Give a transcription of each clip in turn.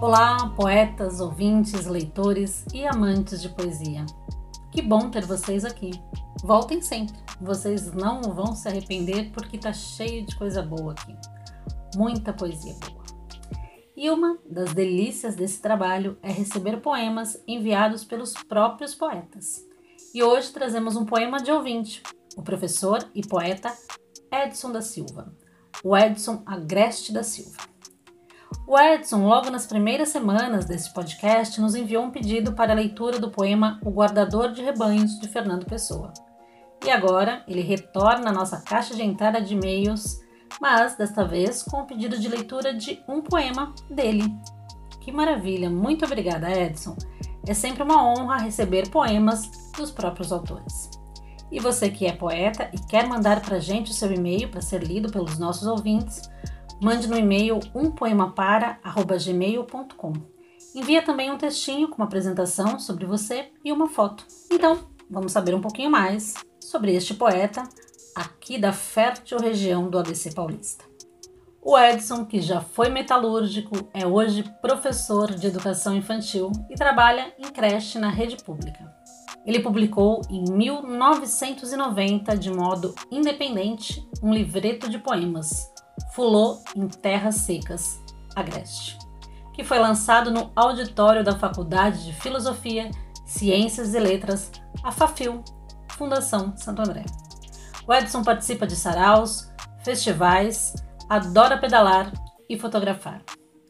Olá, poetas, ouvintes, leitores e amantes de poesia. Que bom ter vocês aqui. Voltem sempre. Vocês não vão se arrepender porque tá cheio de coisa boa aqui. Muita poesia boa. E uma das delícias desse trabalho é receber poemas enviados pelos próprios poetas. E hoje trazemos um poema de ouvinte, o professor e poeta Edson da Silva, o Edson Agreste da Silva. O Edson, logo nas primeiras semanas desse podcast, nos enviou um pedido para a leitura do poema O Guardador de Rebanhos, de Fernando Pessoa. E agora ele retorna à nossa caixa de entrada de e-mails, mas desta vez com o pedido de leitura de um poema dele. Que maravilha! Muito obrigada, Edson. É sempre uma honra receber poemas dos próprios autores. E você que é poeta e quer mandar para gente o seu e-mail para ser lido pelos nossos ouvintes, mande no e-mail umpoemapara@gmail.com. Envia também um textinho com uma apresentação sobre você e uma foto. Então, vamos saber um pouquinho mais sobre este poeta aqui da fértil região do ABC Paulista. O Edson, que já foi metalúrgico, é hoje professor de educação infantil e trabalha em creche na rede pública. Ele publicou em 1990, de modo independente, um livreto de poemas, Fulô em Terras Secas, Agreste, que foi lançado no auditório da Faculdade de Filosofia, Ciências e Letras, a FAFIL, Fundação Santo André. O Edson participa de saraus, festivais, adora pedalar e fotografar.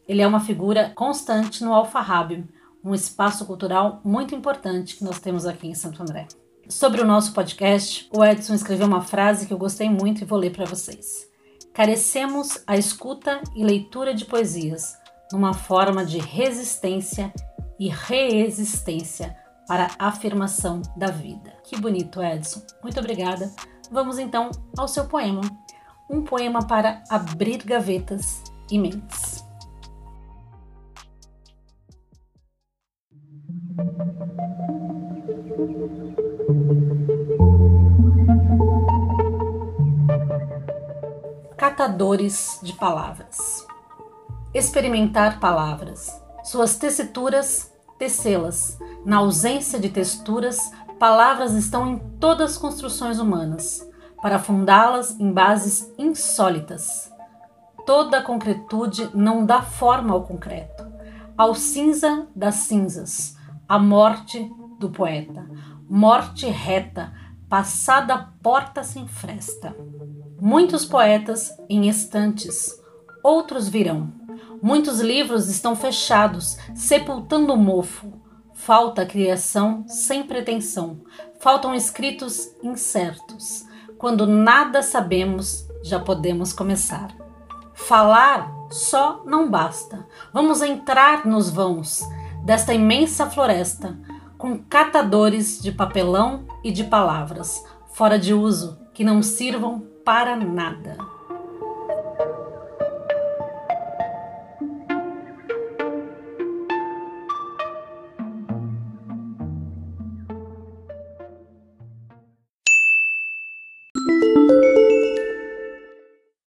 Ele é uma figura constante no Alfarrábio, um espaço cultural muito importante que nós temos aqui em Santo André. Sobre o nosso podcast, o Edson escreveu uma frase que eu gostei muito e vou ler para vocês. Carecemos a escuta e leitura de poesias numa forma de resistência e reexistência para a afirmação da vida. Que bonito, Edson. Muito obrigada. Vamos então ao seu poema. Um poema para abrir gavetas e mentes. Catadores de palavras. Experimentar palavras, suas tessituras, tecê-las. Na ausência de texturas, palavras estão em todas as construções humanas, para fundá-las em bases insólitas. Toda a concretude não dá forma ao concreto, ao cinza das cinzas, a morte do poeta, morte reta, passada porta sem fresta. Muitos poetas em estantes, outros virão. Muitos livros estão fechados, sepultando o mofo. Falta criação sem pretensão. Faltam escritos incertos. Quando nada sabemos, já podemos começar. Falar só não basta. Vamos entrar nos vãos desta imensa floresta, com catadores de papelão e de palavras, fora de uso, que não sirvam para nada.